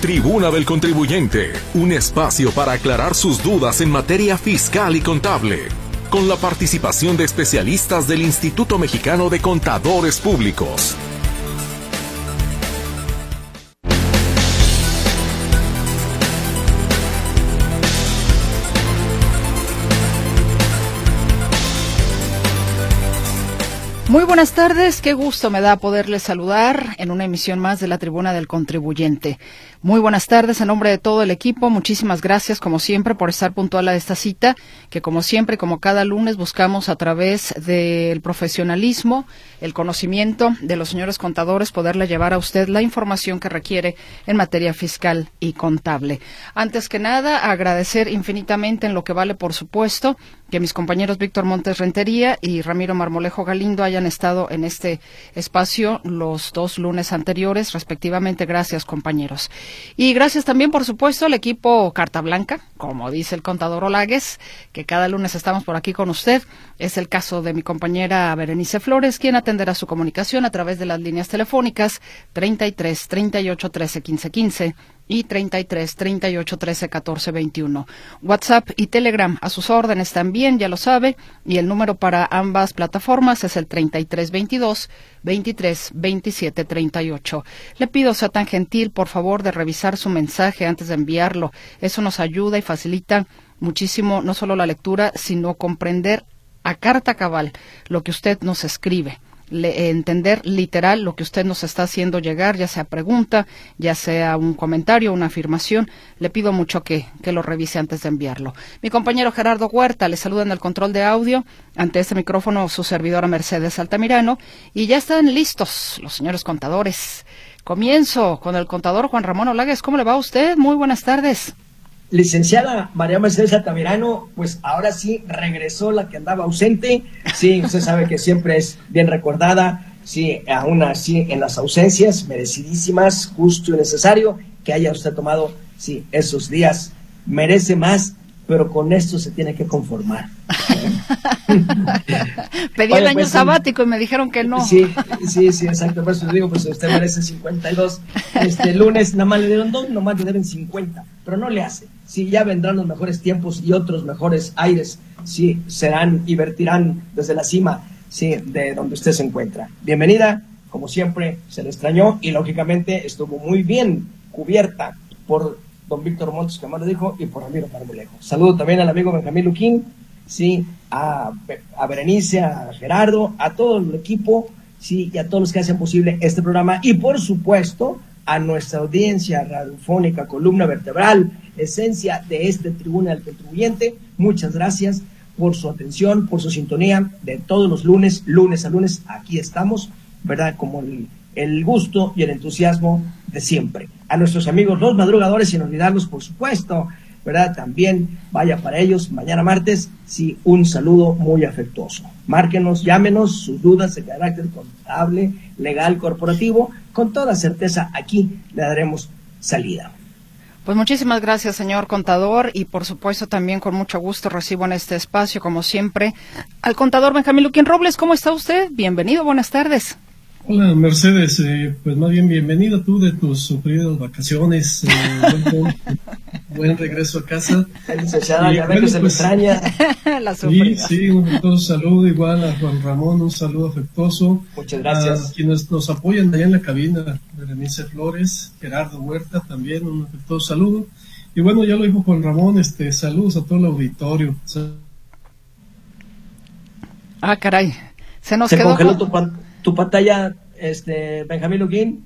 Tribuna del Contribuyente, un espacio para aclarar sus dudas en materia fiscal y contable, con la participación de especialistas del Instituto Mexicano de Contadores Públicos. Muy buenas tardes, qué gusto me da poderles saludar en una emisión más de la Tribuna del Contribuyente. Muy buenas tardes en nombre de todo el equipo. Muchísimas gracias, como siempre, por estar puntual a esta cita, que como siempre, como cada lunes, buscamos a través del profesionalismo, el conocimiento de los señores contadores, poderle llevar a usted la información que requiere en materia fiscal y contable. Antes que nada, agradecer infinitamente en lo que vale, por supuesto, que mis compañeros Víctor Montes Rentería y Ramiro Marmolejo Galindo hayan estado en este espacio los dos lunes anteriores, respectivamente. Gracias, compañeros. Y gracias también, por supuesto, al equipo Carta Blanca, como dice el contador Olagues, que cada lunes estamos por aquí con usted. Es el caso de mi compañera Berenice Flores, quien atenderá su comunicación a través de las líneas telefónicas 33 38 13 15 15 y 33 38 13 14 21. WhatsApp y Telegram a sus órdenes también, ya lo sabe, y el número para ambas plataformas es el 33 22 23 27 38. Le pido sea tan gentil, por favor, de revisar su mensaje antes de enviarlo. Eso nos ayuda y facilita muchísimo no solo la lectura, sino comprender a carta cabal lo que usted nos escribe entender literal lo que usted nos está haciendo llegar, ya sea pregunta, ya sea un comentario, una afirmación. Le pido mucho que, que lo revise antes de enviarlo. Mi compañero Gerardo Huerta le saluda en el control de audio. Ante este micrófono su servidora Mercedes Altamirano. Y ya están listos los señores contadores. Comienzo con el contador Juan Ramón Olagues. ¿Cómo le va a usted? Muy buenas tardes. Licenciada María Mercedes Altamirano, pues ahora sí regresó la que andaba ausente. Sí, usted sabe que siempre es bien recordada. Sí, aún así en las ausencias, merecidísimas, justo y necesario que haya usted tomado, sí, esos días. Merece más, pero con esto se tiene que conformar. Pedí el año pues, sabático y me dijeron que no. Sí, sí, sí, exacto. Por eso digo, pues usted merece 52. Este lunes nada más le dieron dos, nomás le deben 50. Pero no le hace. Sí, ya vendrán los mejores tiempos y otros mejores aires. Sí, serán y vertirán desde la cima, sí, de donde usted se encuentra. Bienvenida, como siempre, se le extrañó y lógicamente estuvo muy bien cubierta por don Víctor Montes, que más lo dijo, y por Ramiro Marmolejo. Saludo también al amigo Benjamín Luquín, sí, a, a Berenice, a Gerardo, a todo el equipo, sí, y a todos los que hacen posible este programa, y por supuesto a nuestra audiencia radiofónica, columna vertebral, esencia de este Tribuna del Contribuyente. Muchas gracias por su atención, por su sintonía de todos los lunes, lunes a lunes, aquí estamos, ¿verdad? Como el, gusto y el entusiasmo de siempre. A nuestros amigos los madrugadores, sin olvidarlos, por supuesto, ¿verdad? También vaya para ellos mañana martes, sí, un saludo muy afectuoso. Márquenos, llámenos sus dudas de carácter contable, legal, corporativo, con toda certeza aquí le daremos salida. Pues muchísimas gracias, señor contador, y por supuesto también con mucho gusto recibo en este espacio, como siempre, al contador Benjamín Luquín Robles. ¿Cómo está usted? Bienvenido, buenas tardes. Hola Mercedes, eh, pues más bien bienvenido tú de tus sufridas vacaciones, eh, buen, regreso a casa. Licenciada, ya que se me pues, extraña. La sí, sí, un saludo igual a Juan Ramón, un saludo afectuoso. Muchas gracias. A quienes nos apoyan allá en la cabina, Berenice Flores, Gerardo Huerta también, un afectuoso saludo. Y bueno, ya lo dijo Juan Ramón, este, saludos a todo el auditorio. Ah, caray, se nos se quedó. Congeló tu tu pantalla, este, Benjamín Luquín.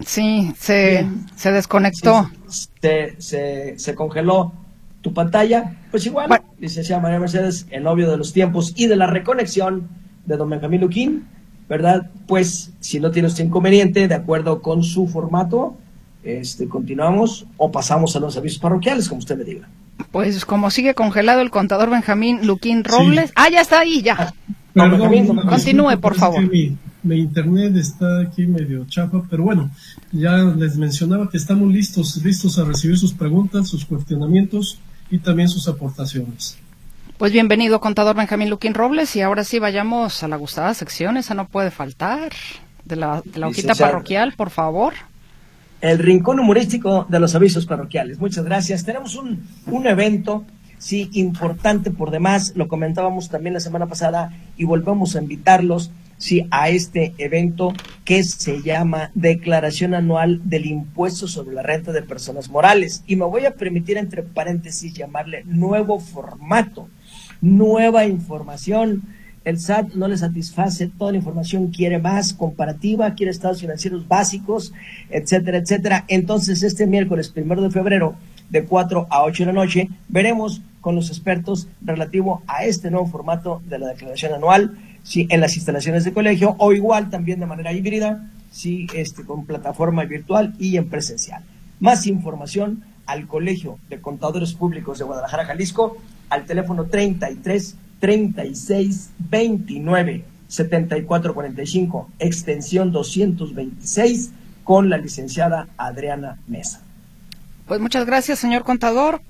Sí, se, se desconectó. se, se, se, congeló tu pantalla. Pues igual, licenciada María Mercedes, el novio de los tiempos y de la reconexión de don Benjamín Luquín, ¿verdad? Pues si no tiene usted inconveniente, de acuerdo con su formato, este, continuamos o pasamos a los servicios parroquiales, como usted me diga. Pues como sigue congelado el contador Benjamín Luquín Robles. Ah, ya está ahí, ya. continúe, por favor mi internet está aquí medio chafa, pero bueno, ya les mencionaba que estamos listos, listos a recibir sus preguntas, sus cuestionamientos y también sus aportaciones. Pues bienvenido, contador Benjamín Luquín Robles, y ahora sí vayamos a la gustada sección, esa no puede faltar, de la, de la hojita parroquial, por favor. el rincón humorístico de los avisos parroquiales. Muchas gracias. Tenemos un, un evento, sí, importante por demás, lo comentábamos también la semana pasada y volvemos a invitarlos, sí, a este evento que se llama Declaración Anual del Impuesto sobre la Renta de Personas Morales. Y me voy a permitir, entre paréntesis, llamarle nuevo formato, nueva información el SAT no le satisface toda la información, quiere más comparativa, quiere estados financieros básicos, etcétera, etcétera. Entonces, este miércoles primero de febrero, de 4 a 8 de la noche, veremos con los expertos relativo a este nuevo formato de la declaración anual, si en las instalaciones de colegio o igual también de manera híbrida, si este, con plataforma virtual y en presencial. Más información al Colegio de Contadores Públicos de Guadalajara, Jalisco, al teléfono 33 36 29 74 45, extensión 226, con la licenciada Adriana Mesa. Pues muchas gracias, señor contador.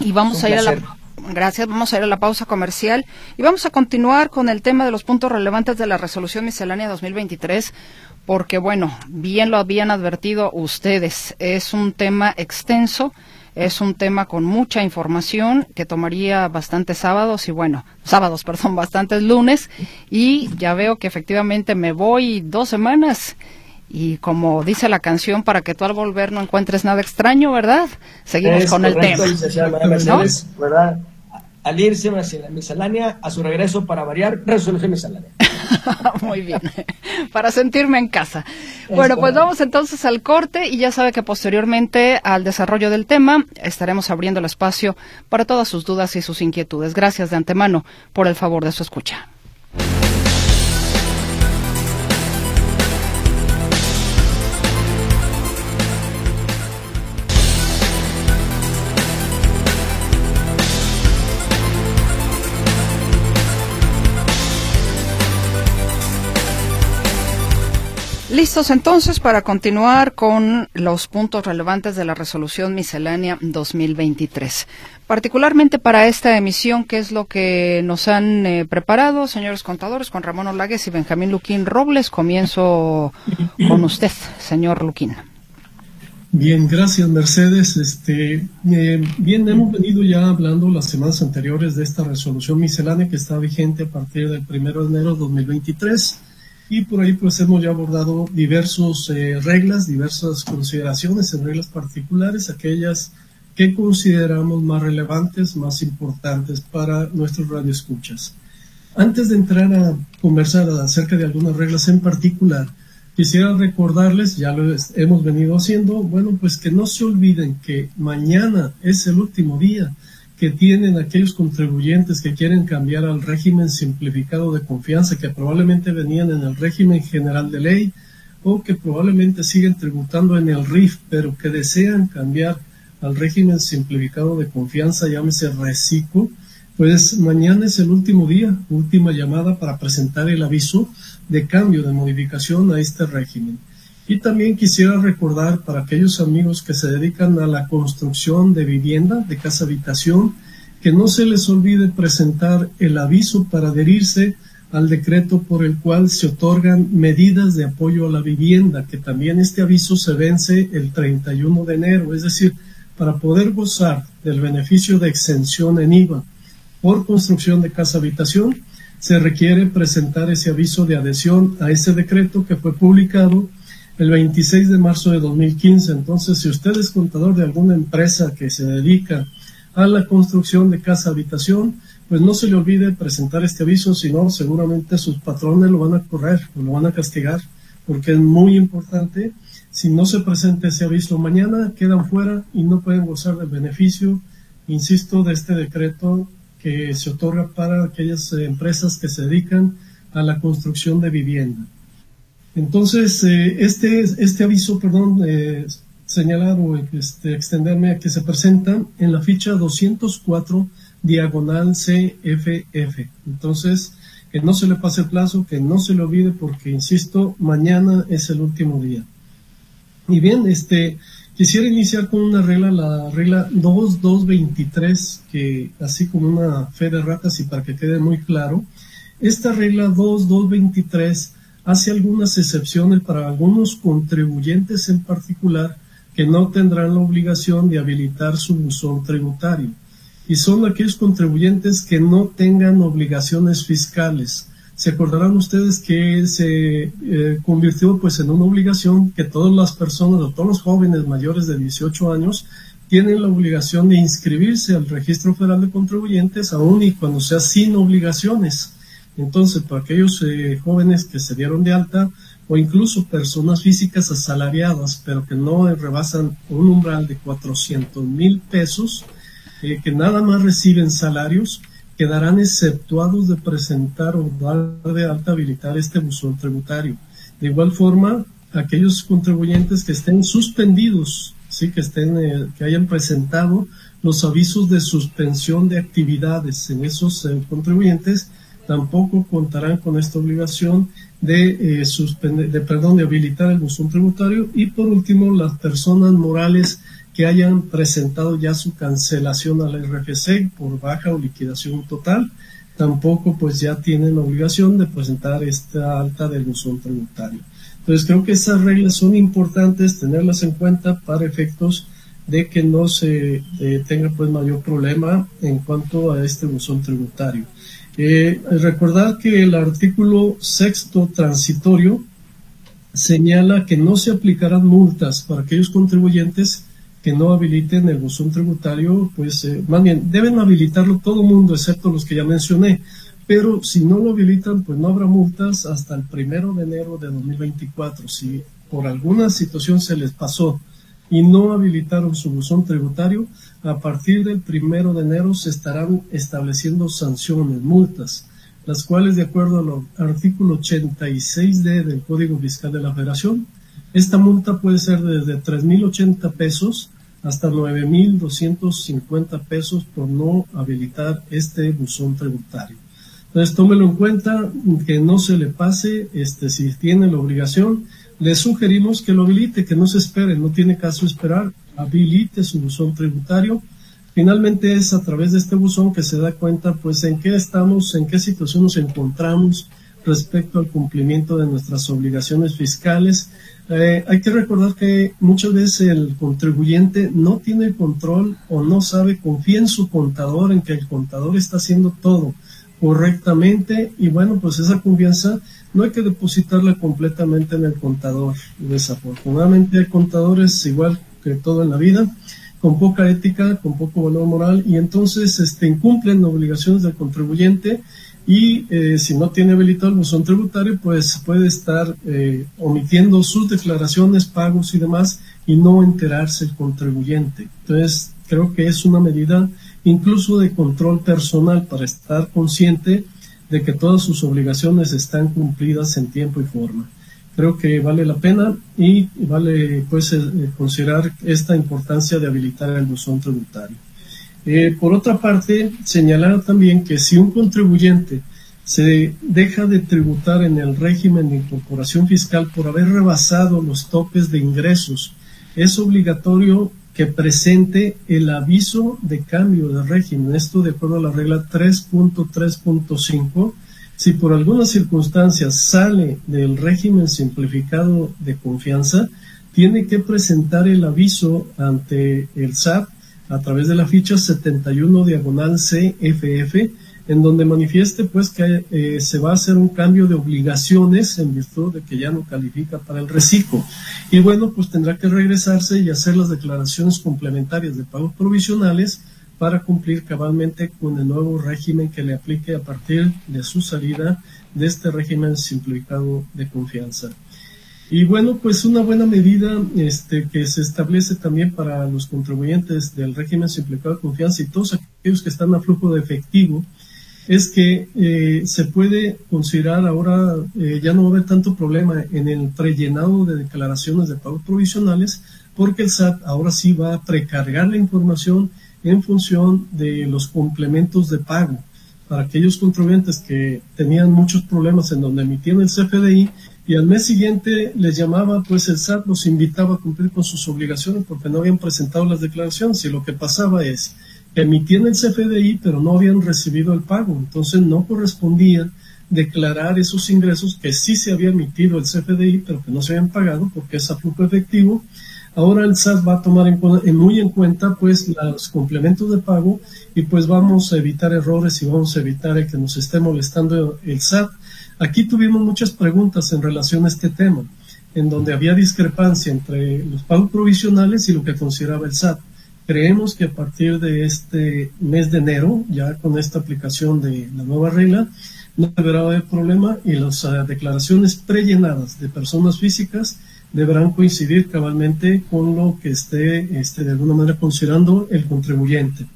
Y vamos a ir a la Gracias. Vamos a ir a la pausa comercial y vamos a continuar con el tema de los puntos relevantes de la resolución miscelánea 2023, porque, bueno, bien lo habían advertido ustedes, es un tema extenso es un tema con mucha información que tomaría bastantes sábados y bueno, sábados, perdón, bastantes lunes y ya veo que efectivamente me voy dos semanas y como dice la canción, para que tú al volver no encuentres nada extraño, ¿verdad? Seguimos con el tema. ¿verdad? Al irse a la miscelánea, a su regreso para variar, resolución miscelánea. Muy bien, para sentirme en casa. Bueno, pues vamos entonces al corte y ya sabe que posteriormente al desarrollo del tema estaremos abriendo el espacio para todas sus dudas y sus inquietudes. Gracias de antemano por el favor de su escucha. Listos entonces para continuar con los puntos relevantes de la resolución miscelánea 2023. Particularmente para esta emisión, ¿qué es lo que nos han eh, preparado, señores contadores, con Ramón Olagues y Benjamín Luquín Robles? Comienzo con usted, señor Luquín. Bien, gracias Mercedes. Este, eh, bien, hemos venido ya hablando las semanas anteriores de esta resolución miscelánea que está vigente a partir del 1 de enero de 2023 y por ahí pues hemos ya abordado diversas eh, reglas, diversas consideraciones en reglas particulares, aquellas que consideramos más relevantes, más importantes para nuestros radioescuchas. Antes de entrar a conversar acerca de algunas reglas en particular, quisiera recordarles, ya lo hemos venido haciendo, bueno, pues que no se olviden que mañana es el último día que tienen aquellos contribuyentes que quieren cambiar al régimen simplificado de confianza, que probablemente venían en el régimen general de ley o que probablemente siguen tributando en el RIF, pero que desean cambiar al régimen simplificado de confianza, llámese reciclo, pues mañana es el último día, última llamada para presentar el aviso de cambio, de modificación a este régimen. Y también quisiera recordar para aquellos amigos que se dedican a la construcción de vivienda, de casa habitación, que no se les olvide presentar el aviso para adherirse al decreto por el cual se otorgan medidas de apoyo a la vivienda, que también este aviso se vence el 31 de enero, es decir, para poder gozar del beneficio de exención en IVA por construcción de casa habitación, se requiere presentar ese aviso de adhesión a ese decreto que fue publicado el 26 de marzo de 2015. Entonces, si usted es contador de alguna empresa que se dedica a la construcción de casa habitación, pues no se le olvide presentar este aviso, si no, seguramente sus patrones lo van a correr o lo van a castigar, porque es muy importante. Si no se presenta ese aviso mañana, quedan fuera y no pueden gozar del beneficio, insisto, de este decreto que se otorga para aquellas empresas que se dedican a la construcción de vivienda. Entonces, eh, este, este aviso, perdón, eh, señalar o este, extenderme a que se presenta en la ficha 204 diagonal CFF. Entonces, que no se le pase el plazo, que no se le olvide porque, insisto, mañana es el último día. Y bien, este, quisiera iniciar con una regla, la regla 2223, que así como una fe de ratas y para que quede muy claro, esta regla 2223 hace algunas excepciones para algunos contribuyentes en particular que no tendrán la obligación de habilitar su buzón tributario y son aquellos contribuyentes que no tengan obligaciones fiscales. Se acordarán ustedes que se eh, convirtió pues en una obligación que todas las personas o todos los jóvenes mayores de 18 años tienen la obligación de inscribirse al Registro Federal de Contribuyentes aún y cuando sea sin obligaciones. Entonces, para aquellos eh, jóvenes que se dieron de alta o incluso personas físicas asalariadas, pero que no rebasan un umbral de 400 mil pesos, eh, que nada más reciben salarios, quedarán exceptuados de presentar o dar de alta habilitar este buzón tributario. De igual forma, aquellos contribuyentes que estén suspendidos, sí, que estén, eh, que hayan presentado los avisos de suspensión de actividades en esos eh, contribuyentes, tampoco contarán con esta obligación de, eh, suspender, de, perdón, de habilitar el buzón tributario y por último las personas morales que hayan presentado ya su cancelación al RFC por baja o liquidación total, tampoco pues ya tienen la obligación de presentar esta alta del buzón tributario. Entonces creo que esas reglas son importantes tenerlas en cuenta para efectos de que no se eh, tenga pues mayor problema en cuanto a este buzón tributario. Eh, recordar que el artículo sexto transitorio señala que no se aplicarán multas para aquellos contribuyentes que no habiliten el buzón tributario, pues eh, más bien deben habilitarlo todo el mundo, excepto los que ya mencioné. Pero si no lo habilitan, pues no habrá multas hasta el primero de enero de 2024. Si por alguna situación se les pasó y no habilitaron su buzón tributario, a partir del primero de enero se estarán estableciendo sanciones, multas, las cuales de acuerdo al artículo 86D del Código Fiscal de la Federación, esta multa puede ser desde 3.080 pesos hasta 9.250 pesos por no habilitar este buzón tributario. Entonces, tómelo en cuenta, que no se le pase, este, si tiene la obligación, le sugerimos que lo habilite, que no se espere, no tiene caso esperar, habilite su buzón tributario. Finalmente es a través de este buzón que se da cuenta pues en qué estamos, en qué situación nos encontramos respecto al cumplimiento de nuestras obligaciones fiscales. Eh, hay que recordar que muchas veces el contribuyente no tiene control o no sabe, confía en su contador, en que el contador está haciendo todo correctamente y bueno, pues esa confianza no hay que depositarla completamente en el contador. Desafortunadamente hay contadores igual que todo en la vida, con poca ética, con poco valor moral y entonces este, incumplen obligaciones del contribuyente y eh, si no tiene habilitado el buzón tributario, pues puede estar eh, omitiendo sus declaraciones, pagos y demás y no enterarse el contribuyente. Entonces, creo que es una medida incluso de control personal para estar consciente de que todas sus obligaciones están cumplidas en tiempo y forma. Creo que vale la pena y vale pues eh, considerar esta importancia de habilitar el buzón tributario. Eh, por otra parte, señalar también que si un contribuyente se deja de tributar en el régimen de incorporación fiscal por haber rebasado los topes de ingresos, es obligatorio que presente el aviso de cambio de régimen. Esto de acuerdo a la regla 3.3.5. Si por alguna circunstancia sale del régimen simplificado de confianza, tiene que presentar el aviso ante el SAT a través de la ficha 71 diagonal CFF en donde manifieste pues que eh, se va a hacer un cambio de obligaciones en virtud de que ya no califica para el reciclo. Y bueno, pues tendrá que regresarse y hacer las declaraciones complementarias de pagos provisionales para cumplir cabalmente con el nuevo régimen que le aplique a partir de su salida de este régimen simplificado de confianza. Y bueno, pues una buena medida este, que se establece también para los contribuyentes del régimen simplificado de confianza y todos aquellos que están a flujo de efectivo es que eh, se puede considerar ahora, eh, ya no va a haber tanto problema en el prellenado de declaraciones de pagos provisionales, porque el SAT ahora sí va a precargar la información en función de los complementos de pago. Para aquellos contribuyentes que tenían muchos problemas en donde emitían el CFDI y al mes siguiente les llamaba, pues el SAT los invitaba a cumplir con sus obligaciones porque no habían presentado las declaraciones y lo que pasaba es emitían el CFDI, pero no habían recibido el pago. Entonces no correspondía declarar esos ingresos que sí se había emitido el CFDI, pero que no se habían pagado porque es a flujo efectivo, Ahora el SAT va a tomar muy en cuenta pues los complementos de pago y pues vamos a evitar errores y vamos a evitar que nos esté molestando el SAT. Aquí tuvimos muchas preguntas en relación a este tema, en donde había discrepancia entre los pagos provisionales y lo que consideraba el SAT. Creemos que a partir de este mes de enero, ya con esta aplicación de la nueva regla, no deberá haber problema y las uh, declaraciones prellenadas de personas físicas deberán coincidir cabalmente con lo que esté este, de alguna manera considerando el contribuyente.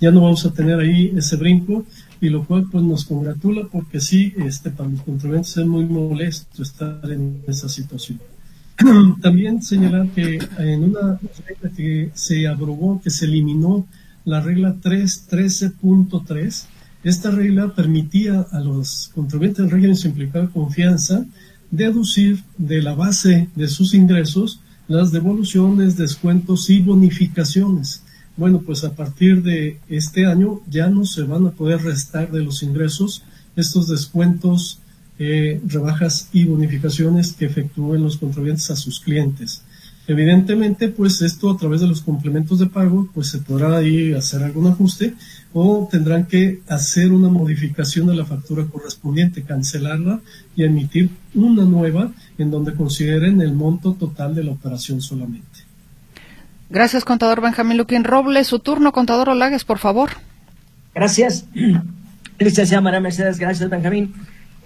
Ya no vamos a tener ahí ese brinco y lo cual pues nos congratula porque sí, este, para los contribuyentes es muy molesto estar en esa situación. También señalar que en una regla que se abrogó, que se eliminó la regla 313.3, esta regla permitía a los contribuyentes del régimen simplificado de confianza deducir de la base de sus ingresos las devoluciones, descuentos y bonificaciones. Bueno, pues a partir de este año ya no se van a poder restar de los ingresos estos descuentos, eh, rebajas y bonificaciones que efectúen los contribuyentes a sus clientes. Evidentemente, pues esto a través de los complementos de pago, pues se podrá ahí hacer algún ajuste o tendrán que hacer una modificación de la factura correspondiente, cancelarla y emitir una nueva en donde consideren el monto total de la operación solamente. Gracias, contador Benjamín Luquín Robles. Su turno, contador Olagues, por favor. Gracias. Licenciada María Mercedes, gracias, Benjamín.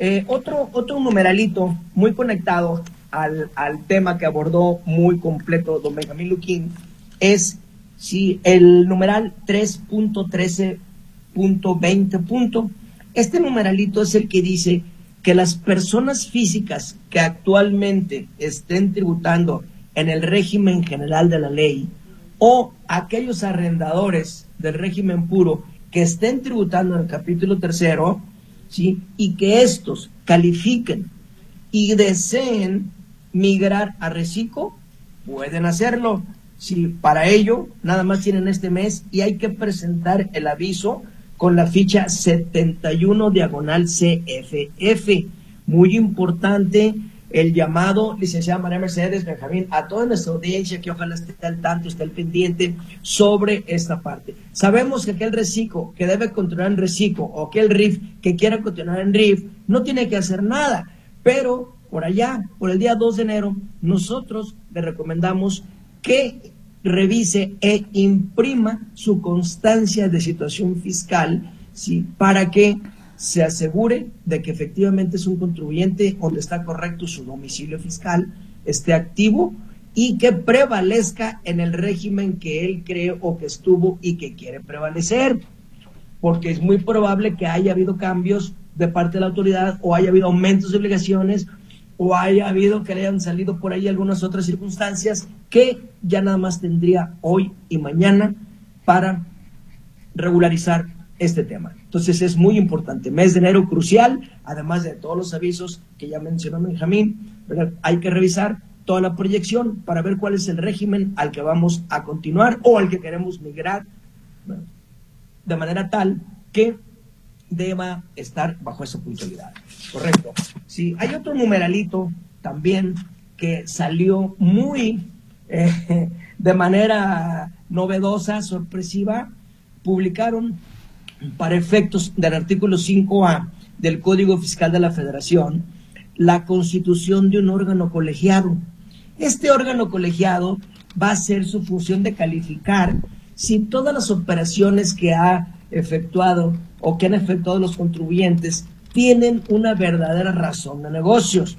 Eh, otro, otro numeralito muy conectado al, al, tema que abordó muy completo don Benjamín Luquín es si el numeral 3.13.20. Este numeralito es el que dice que las personas físicas que actualmente estén tributando en el régimen general de la ley o aquellos arrendadores del régimen puro que estén tributando en el capítulo tercero, ¿sí? y que estos califiquen y deseen migrar a Recico, pueden hacerlo. Si para ello nada más tienen este mes y hay que presentar el aviso con la ficha 71 diagonal CFF. Muy importante el llamado, licenciada María Mercedes Benjamín, a toda nuestra audiencia que ojalá esté al tanto, esté al pendiente sobre esta parte. Sabemos que aquel reciclo que debe continuar en reciclo o aquel RIF que quiera continuar en RIF no tiene que hacer nada, pero por allá, por el día 2 de enero, nosotros le recomendamos que revise e imprima su constancia de situación fiscal, ¿sí? Para que se asegure de que efectivamente es un contribuyente donde está correcto su domicilio fiscal, esté activo y que prevalezca en el régimen que él cree o que estuvo y que quiere prevalecer. Porque es muy probable que haya habido cambios de parte de la autoridad o haya habido aumentos de obligaciones o haya habido que le hayan salido por ahí algunas otras circunstancias que ya nada más tendría hoy y mañana para regularizar este tema. Entonces es muy importante. Mes de enero crucial, además de todos los avisos que ya mencionó Benjamín, hay que revisar toda la proyección para ver cuál es el régimen al que vamos a continuar o al que queremos migrar, de manera tal que deba estar bajo esa puntualidad. Correcto. Sí, hay otro numeralito también que salió muy eh, de manera novedosa, sorpresiva. Publicaron para efectos del artículo 5A del Código Fiscal de la Federación la constitución de un órgano colegiado. Este órgano colegiado va a ser su función de calificar si todas las operaciones que ha efectuado o que han efectuado los contribuyentes tienen una verdadera razón de negocios.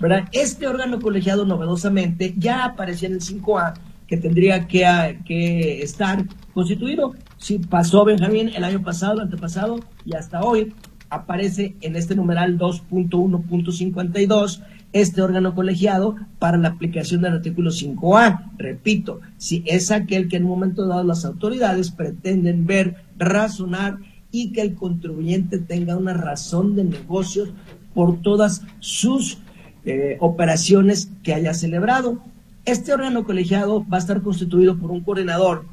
¿verdad? Este órgano colegiado novedosamente ya aparecía en el 5A que tendría que, que estar constituido. Si pasó Benjamín el año pasado, antepasado y hasta hoy, aparece en este numeral 2.1.52 este órgano colegiado para la aplicación del artículo 5A. Repito, si es aquel que en un momento dado las autoridades pretenden ver, razonar y que el contribuyente tenga una razón de negocios por todas sus eh, operaciones que haya celebrado. Este órgano colegiado va a estar constituido por un coordinador,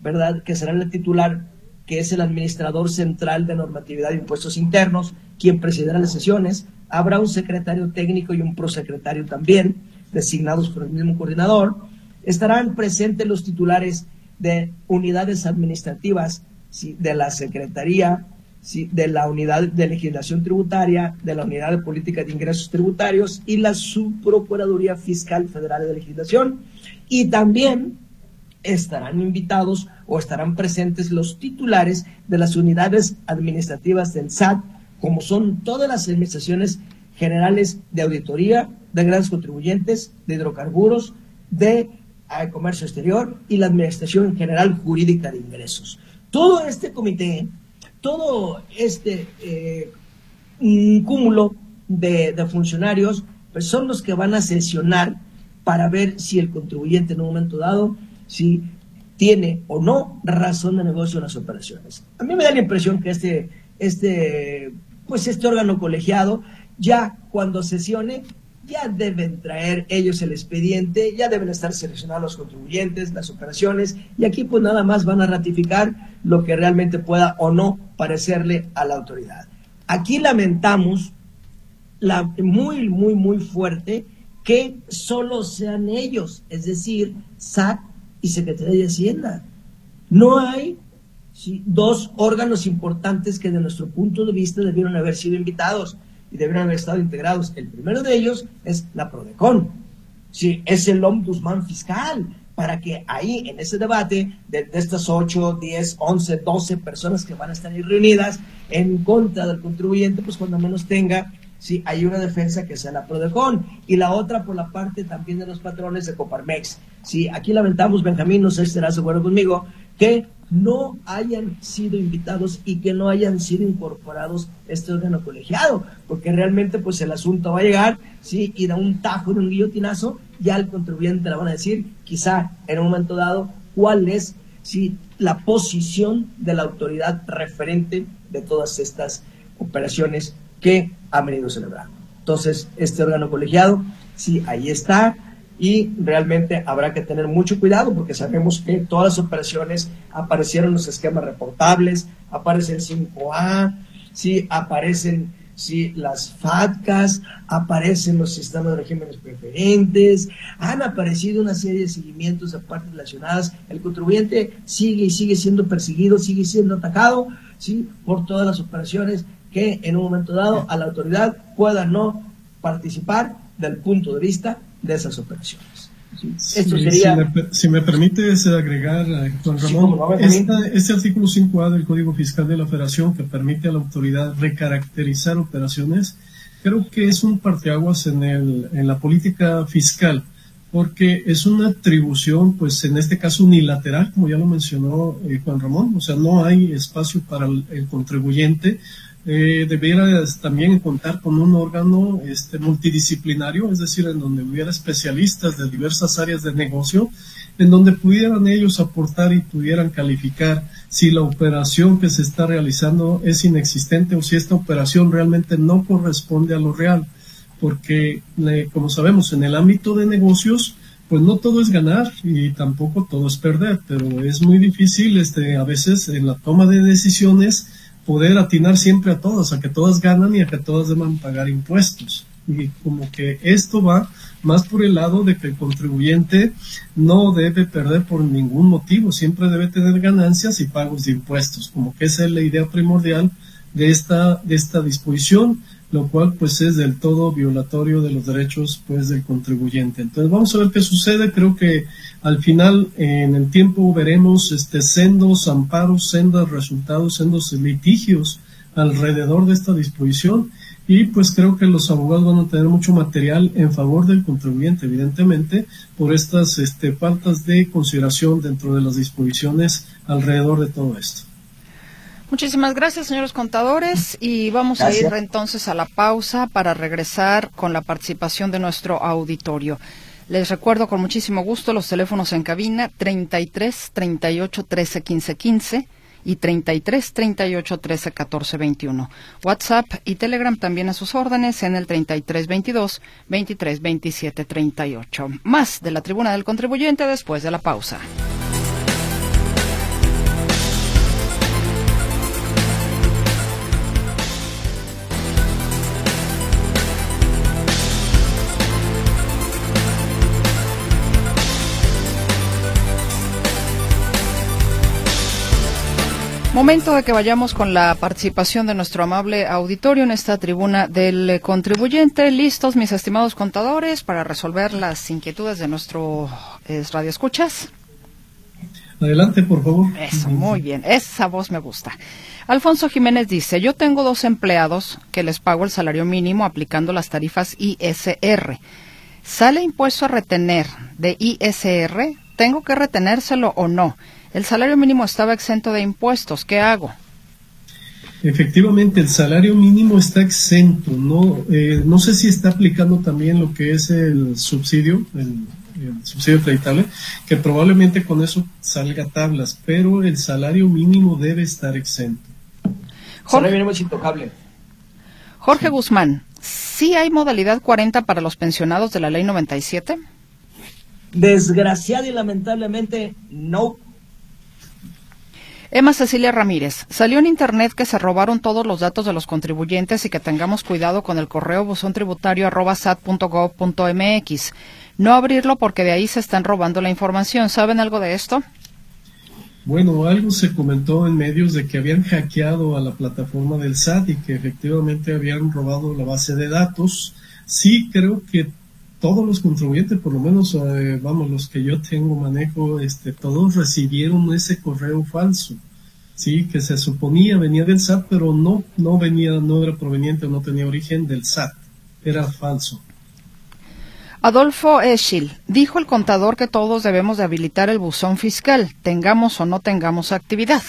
¿verdad? Que será el titular, que es el administrador central de normatividad de impuestos internos, quien presidirá las sesiones. Habrá un secretario técnico y un prosecretario también, designados por el mismo coordinador. Estarán presentes los titulares de unidades administrativas de la Secretaría, de la Unidad de Legislación Tributaria, de la Unidad de Política de Ingresos Tributarios y la Subprocuraduría Fiscal Federal de Legislación. Y también estarán invitados o estarán presentes los titulares de las unidades administrativas del SAT, como son todas las administraciones generales de auditoría, de grandes contribuyentes, de hidrocarburos, de eh, comercio exterior y la Administración General Jurídica de Ingresos. Todo este comité, todo este eh, cúmulo de, funcionarios, pues son los que van a sesionar para ver si el contribuyente en un momento dado, si tiene o no razón de negocio en las operaciones. A mí me da la impresión que este, este, pues este órgano colegiado ya cuando sesione ya deben traer ellos el expediente, ya deben estar seleccionados los contribuyentes, las operaciones, y aquí pues nada más van a ratificar lo que realmente pueda o no parecerle a la autoridad. Aquí lamentamos la, muy, muy, muy fuerte que solo sean ellos, es decir, SAT y Secretaría de Hacienda. No hay dos órganos importantes que de nuestro punto de vista debieron haber sido invitados y deberían haber estado integrados. El primero de ellos es la PRODECON. Sí, es el ombudsman fiscal, para que ahí, en ese debate, de, estas 8, 10, 11, 12 personas que van a estar ahí reunidas en contra del contribuyente, pues cuando menos tenga, sí, hay una defensa que sea la PRODECON, y la otra por la parte también de los patrones de Coparmex. Sí, aquí lamentamos, Benjamín, no sé si estarás de acuerdo conmigo, que no hayan sido invitados y que no hayan sido incorporados este órgano colegiado, porque realmente pues el asunto va a llegar, sí, y da un tajo, en un guillotinazo, ya al contribuyente le van a decir, quizá en un momento dado, cuál es sí, la posición de la autoridad referente de todas estas operaciones que ha venido celebrando. Entonces, este órgano colegiado, sí, ahí está, y realmente habrá que tener mucho cuidado porque sabemos que todas las operaciones aparecieron los esquemas reportables, aparece el 5A, sí, aparecen sí, las FATCAS, aparecen los sistemas de regímenes preferentes, han aparecido una serie de seguimientos a partes relacionadas, el contribuyente sigue y sigue siendo perseguido, sigue siendo atacado, sí, por todas las operaciones que en un momento dado a la autoridad pueda no participar del punto de vista de esas operaciones. Esto sería... si, me, permite agregar, eh, Juan Ramón, este artículo 5A del Código Fiscal de la Federación que permite a la autoridad recaracterizar operaciones, creo que es un parteaguas en, el, en la política fiscal, porque es una atribución, pues en este caso unilateral, como ya lo mencionó eh, Juan Ramón, o sea, no hay espacio para el contribuyente eh, debiera también contar con un órgano este, multidisciplinario, es decir, en donde hubiera especialistas de diversas áreas de negocio, en donde pudieran ellos aportar y pudieran calificar si la operación que se está realizando es inexistente o si esta operación realmente no corresponde a lo real. Porque, como sabemos, en el ámbito de negocios, pues no todo es ganar y tampoco todo es perder, pero es muy difícil este, a veces en la toma de decisiones poder atinar siempre a todas, a que todas ganan y a que todas deban pagar impuestos. Y como que esto va más por el lado de que el contribuyente no debe perder por ningún motivo, siempre debe tener ganancias y pagos de impuestos, como que esa es la idea primordial de esta, de esta disposición lo cual pues es del todo violatorio de los derechos pues del contribuyente. Entonces vamos a ver qué sucede, creo que al final en el tiempo veremos este sendos amparos, sendos resultados, sendos litigios alrededor de esta disposición y pues creo que los abogados van a tener mucho material en favor del contribuyente, evidentemente, por estas este, faltas de consideración dentro de las disposiciones alrededor de todo esto. Muchísimas gracias, señores contadores, y vamos a ir entonces a la pausa para regresar con la participación de nuestro auditorio. Les recuerdo con muchísimo gusto los teléfonos en cabina 33 38 13 15 15 y 33 38 13 14 21. WhatsApp y Telegram también a sus órdenes en el 33 22 23 27 38. Más de la tribuna del contribuyente después de la pausa. Momento de que vayamos con la participación de nuestro amable auditorio en esta tribuna del contribuyente. Listos, mis estimados contadores, para resolver las inquietudes de nuestro eh, radioescuchas. Adelante, por favor. Eso, muy bien. Esa voz me gusta. Alfonso Jiménez dice, yo tengo dos empleados que les pago el salario mínimo aplicando las tarifas ISR. ¿Sale impuesto a retener de ISR? ¿Tengo que retenérselo o no? El salario mínimo estaba exento de impuestos. ¿Qué hago? Efectivamente, el salario mínimo está exento. No, eh, no sé si está aplicando también lo que es el subsidio, el, subsidio acreditable, que probablemente con eso salga tablas, pero el salario mínimo debe estar exento. Jorge, salario mínimo es intocable. Jorge Guzmán, ¿sí hay modalidad 40 para los pensionados de la ley 97? Desgraciado y lamentablemente no. Emma Cecilia Ramírez, salió en Internet que se robaron todos los datos de los contribuyentes y que tengamos cuidado con el correo buzón tributario No abrirlo porque de ahí se están robando la información. ¿Saben algo de esto? Bueno, algo se comentó en medios de que habían hackeado a la plataforma del SAT y que efectivamente habían robado la base de datos. Sí, creo que todos los contribuyentes, por lo menos, eh, vamos, los que yo tengo manejo, este, todos recibieron ese correo falso, sí, que se suponía venía del SAT, pero no, no venía, no era proveniente, no tenía origen del SAT, era falso. Adolfo Eschil, dijo el contador que todos debemos de habilitar el buzón fiscal, tengamos o no tengamos actividad.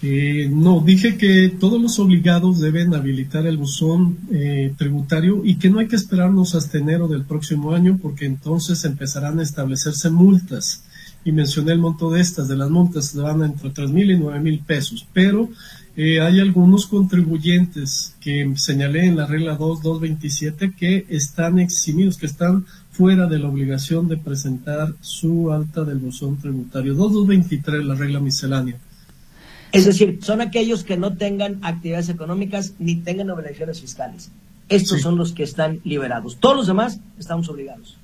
Eh, no, dije que todos los obligados deben habilitar el buzón eh, tributario y que no hay que esperarnos hasta enero del próximo año porque entonces empezarán a establecerse multas. Y mencioné el monto de estas, de las multas van entre tres mil y nueve mil pesos, pero eh, hay algunos contribuyentes que señalé en la regla 2227 que están eximidos, que están fuera de la obligación de presentar su alta del buzón tributario. 2223, la regla miscelánea. Es decir, son aquellos que no tengan actividades económicas ni tengan obligaciones fiscales. Estos son los que están liberados. Todos los demás estamos obligados.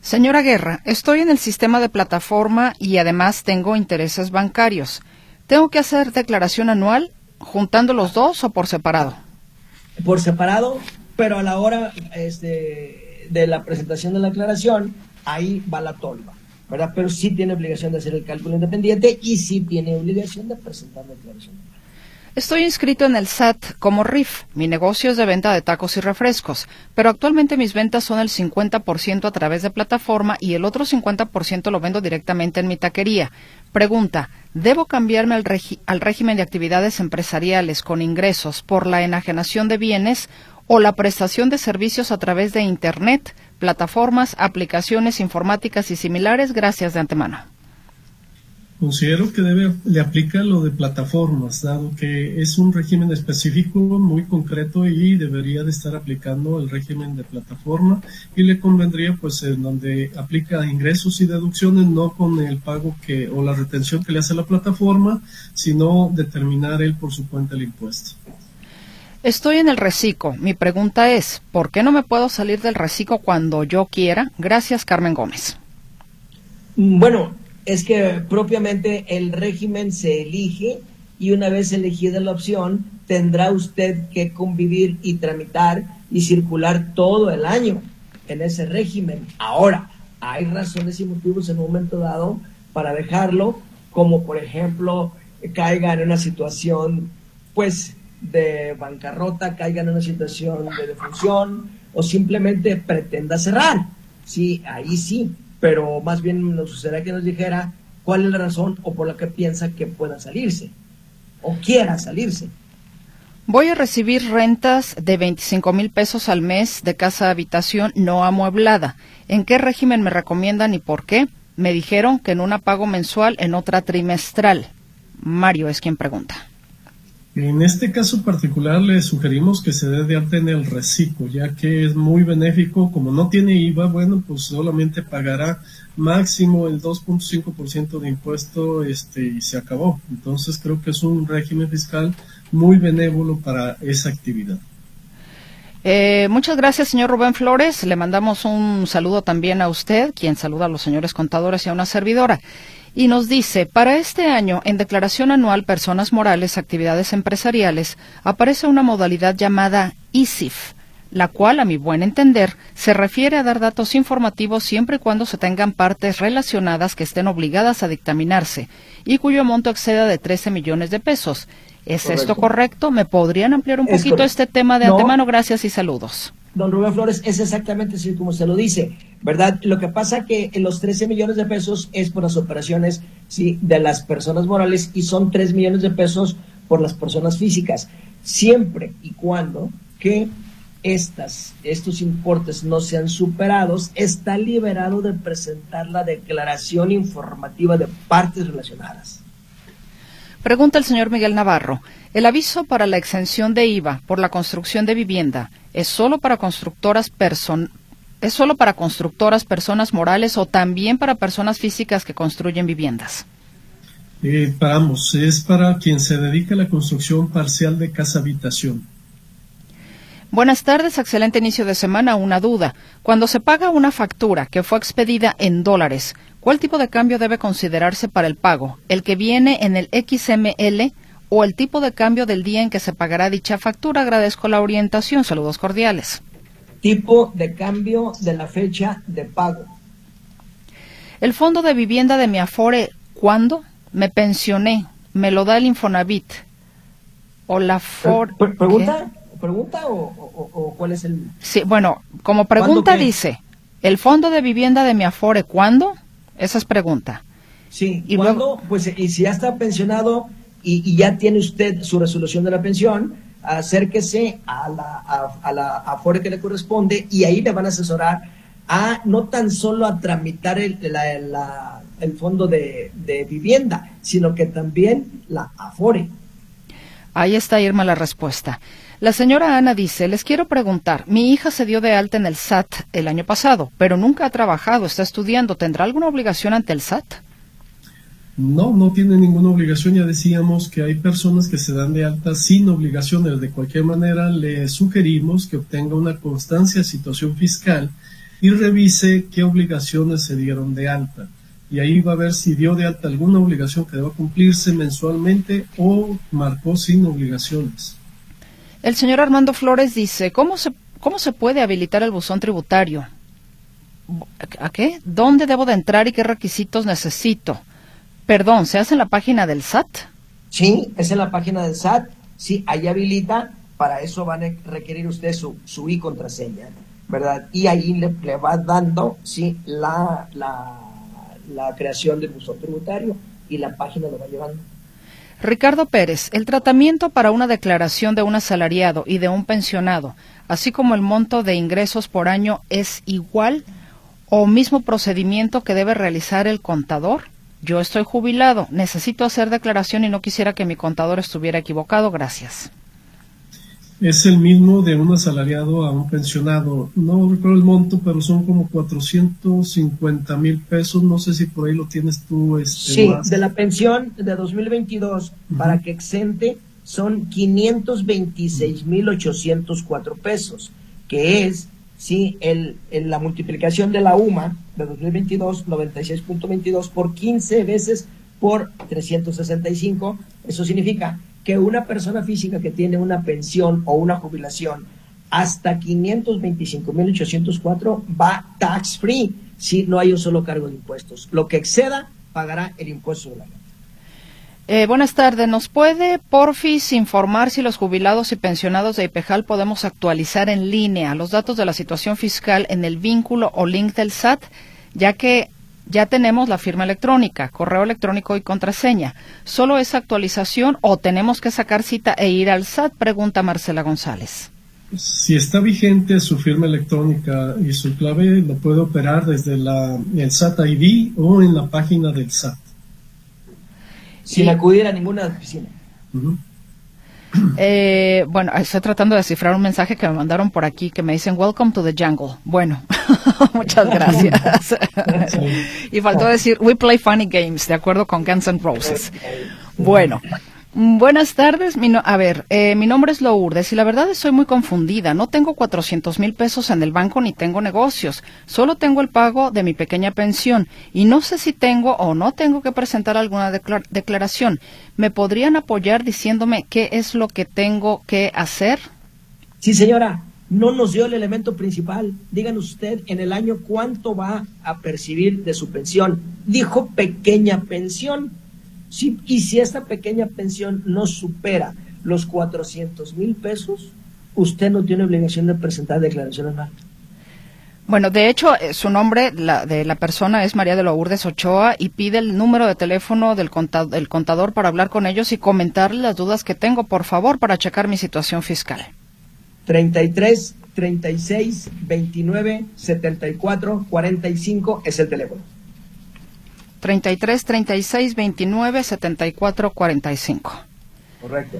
Señora Guerra, estoy en el sistema de plataforma y además tengo intereses bancarios. ¿Tengo que hacer declaración anual juntando los dos o por separado? Por separado, pero a la hora este, de la presentación de la declaración, ahí va la tolva. ¿Verdad? Pero sí tiene obligación de hacer el cálculo independiente y sí tiene obligación de presentar la declaración. Estoy inscrito en el SAT como RIF. Mi negocio es de venta de tacos y refrescos, pero actualmente mis ventas son el 50% a través de plataforma y el otro 50% lo vendo directamente en mi taquería. Pregunta, ¿debo cambiarme al, al régimen de actividades empresariales con ingresos por la enajenación de bienes o la prestación de servicios a través de Internet? Plataformas, aplicaciones informáticas y similares. Gracias de antemano. Considero que debe, le aplica lo de plataformas, dado que es un régimen específico muy concreto y debería de estar aplicando el régimen de plataforma y le convendría pues en donde aplica ingresos y deducciones no con el pago que o la retención que le hace la plataforma, sino determinar él por su cuenta el impuesto. Estoy en el reciclo. Mi pregunta es, ¿por qué no me puedo salir del reciclo cuando yo quiera? Gracias, Carmen Gómez. Bueno, es que propiamente el régimen se elige y una vez elegida la opción, tendrá usted que convivir y tramitar y circular todo el año en ese régimen. Ahora, hay razones y motivos en un momento dado para dejarlo, como por ejemplo caiga en una situación pues de bancarrota caiga en una situación de defunción o simplemente pretenda cerrar. Sí, ahí sí, pero más bien nos gustaría que nos dijera cuál es la razón o por la que piensa que pueda salirse o quiera salirse. Voy a recibir rentas de 25 mil pesos al mes de casa habitación no amueblada. ¿En qué régimen me recomiendan y por qué? Me dijeron que en una pago mensual, en otra trimestral. Mario es quien pregunta. En este caso particular le sugerimos que se dé de alta en el reciclo, ya que es muy benéfico. Como no tiene IVA, bueno, pues solamente pagará máximo el 2.5% de impuesto este, y se acabó. Entonces creo que es un régimen fiscal muy benévolo para esa actividad. Eh, muchas gracias, señor Rubén Flores. Le mandamos un saludo también a usted, quien saluda a los señores contadores y a una servidora. Y nos dice, para este año, en Declaración Anual Personas Morales, Actividades Empresariales, aparece una modalidad llamada ISIF, la cual, a mi buen entender, se refiere a dar datos informativos siempre y cuando se tengan partes relacionadas que estén obligadas a dictaminarse y cuyo monto exceda de 13 millones de pesos ¿Es esto correcto? ¿Me podrían ampliar un poquito este tema de antemano? Gracias y saludos. Don Rubén Flores, es exactamente así como usted lo dice, ¿verdad? Lo que pasa que los 13 millones de pesos es por las operaciones sí, de las personas morales y son 3 millones de pesos por las personas físicas. Siempre y cuando que estas, estos importes no sean superados, está liberado de presentar la declaración informativa de partes relacionadas. Pregunta el señor Miguel Navarro. ¿El aviso para la exención de IVA por la construcción de vivienda es solo para constructoras es solo para constructoras personas morales o también para personas físicas que construyen viviendas? Eh, para ambos, es para quien se dedica a la construcción parcial de casa habitación. Buenas tardes, excelente inicio de semana. Una duda. Cuando se paga una factura que fue expedida en dólares, ¿Cuál tipo de cambio debe considerarse para el pago? ¿El que viene en el XML o el tipo de cambio del día en que se pagará dicha factura? Agradezco la orientación. Saludos cordiales. Tipo de cambio de la fecha de pago. El fondo de vivienda de mi Afore, ¿cuándo? Me pensioné. Me lo da el Infonavit. O la For... ¿Pregunta? ¿Pregunta o, cuál es el...? Sí, bueno, como pregunta dice, ¿el fondo de vivienda de mi Afore, ¿cuándo? Esa es pregunta. Sí, y luego, pues, y si ya está pensionado y, ya tiene usted su resolución de la pensión, acérquese a la, la Afore que le corresponde y ahí le van a asesorar a no tan solo a tramitar el, el fondo de, de, vivienda, sino que también la Afore. Ahí está Irma la respuesta. La señora Ana dice, les quiero preguntar, mi hija se dio de alta en el SAT el año pasado, pero nunca ha trabajado, está estudiando, ¿tendrá alguna obligación ante el SAT? No, no tiene ninguna obligación. Ya decíamos que hay personas que se dan de alta sin obligaciones. De cualquier manera, le sugerimos que obtenga una constancia de situación fiscal y revise qué obligaciones se dieron de alta. Y ahí va a ver si dio de alta alguna obligación que deba cumplirse mensualmente o marcó sin obligaciones. El señor Armando Flores dice, ¿cómo se, cómo se puede habilitar el buzón tributario? ¿A qué? ¿Dónde debo de entrar y qué requisitos necesito? Perdón, ¿se hace en la página del SAT? Sí, es en la página del SAT. Sí, ahí habilita. Para eso van a requerir usted su, su y contraseña, ¿verdad? Y ahí le, le va dando, sí, la, la, la creación del buzón tributario y la página lo va llevando. Ricardo Pérez, el tratamiento para una declaración de un asalariado y de un pensionado, así como el monto de ingresos por año, es igual o mismo procedimiento que debe realizar el contador? Yo estoy jubilado, necesito hacer declaración y no quisiera que mi contador estuviera equivocado. Gracias es el mismo de un asalariado a un pensionado. No recuerdo el monto, pero son como 450 mil pesos. No sé si por ahí lo tienes tú. Este, sí, de la pensión de 2022 para que exente son 526 mil 804 pesos, que es sí, el, la multiplicación de la UMA de 2022, 96.22 por 15 veces por 365. Eso significa que una persona física que tiene una pensión o una jubilación hasta 525.804 va tax free si no hay un solo cargo de impuestos. Lo que exceda pagará el impuesto de la. Eh, buenas tardes. ¿Nos puede, porfis, informar si los jubilados y pensionados de IPEJAL podemos actualizar en línea los datos de la situación fiscal en el vínculo o link del SAT, ya que ya tenemos la firma electrónica, correo electrónico y contraseña. ¿Solo esa actualización o tenemos que sacar cita e ir al SAT? Pregunta Marcela González. Si está vigente su firma electrónica y su clave, lo puede operar desde la, el SAT ID o en la página del SAT. Sin acudir a ninguna oficina. Eh, bueno, estoy tratando de descifrar un mensaje que me mandaron por aquí que me dicen Welcome to the jungle. Bueno, muchas gracias. y faltó decir We play funny games, de acuerdo con Guns N' Roses. Bueno, buenas tardes. Mi a ver, eh, mi nombre es Lourdes y la verdad estoy muy confundida. No tengo 400 mil pesos en el banco ni tengo negocios. Solo tengo el pago de mi pequeña pensión y no sé si tengo o no tengo que presentar alguna declaración. ¿Me podrían apoyar diciéndome qué es lo que tengo que hacer? Sí, señora. No nos dio el elemento principal. Díganos usted en el año cuánto va a percibir de su pensión. Dijo pequeña pensión Sí, y si esta pequeña pensión no supera los 400 mil pesos, usted no tiene obligación de presentar declaración anual. Bueno, de hecho, eh, su nombre la, de la persona es María de Lourdes Ochoa y pide el número de teléfono del contador, contador para hablar con ellos y comentarle las dudas que tengo, por favor, para checar mi situación fiscal. 33 36 29 74 45 es el teléfono. 33 36 29 74 45. Correcto.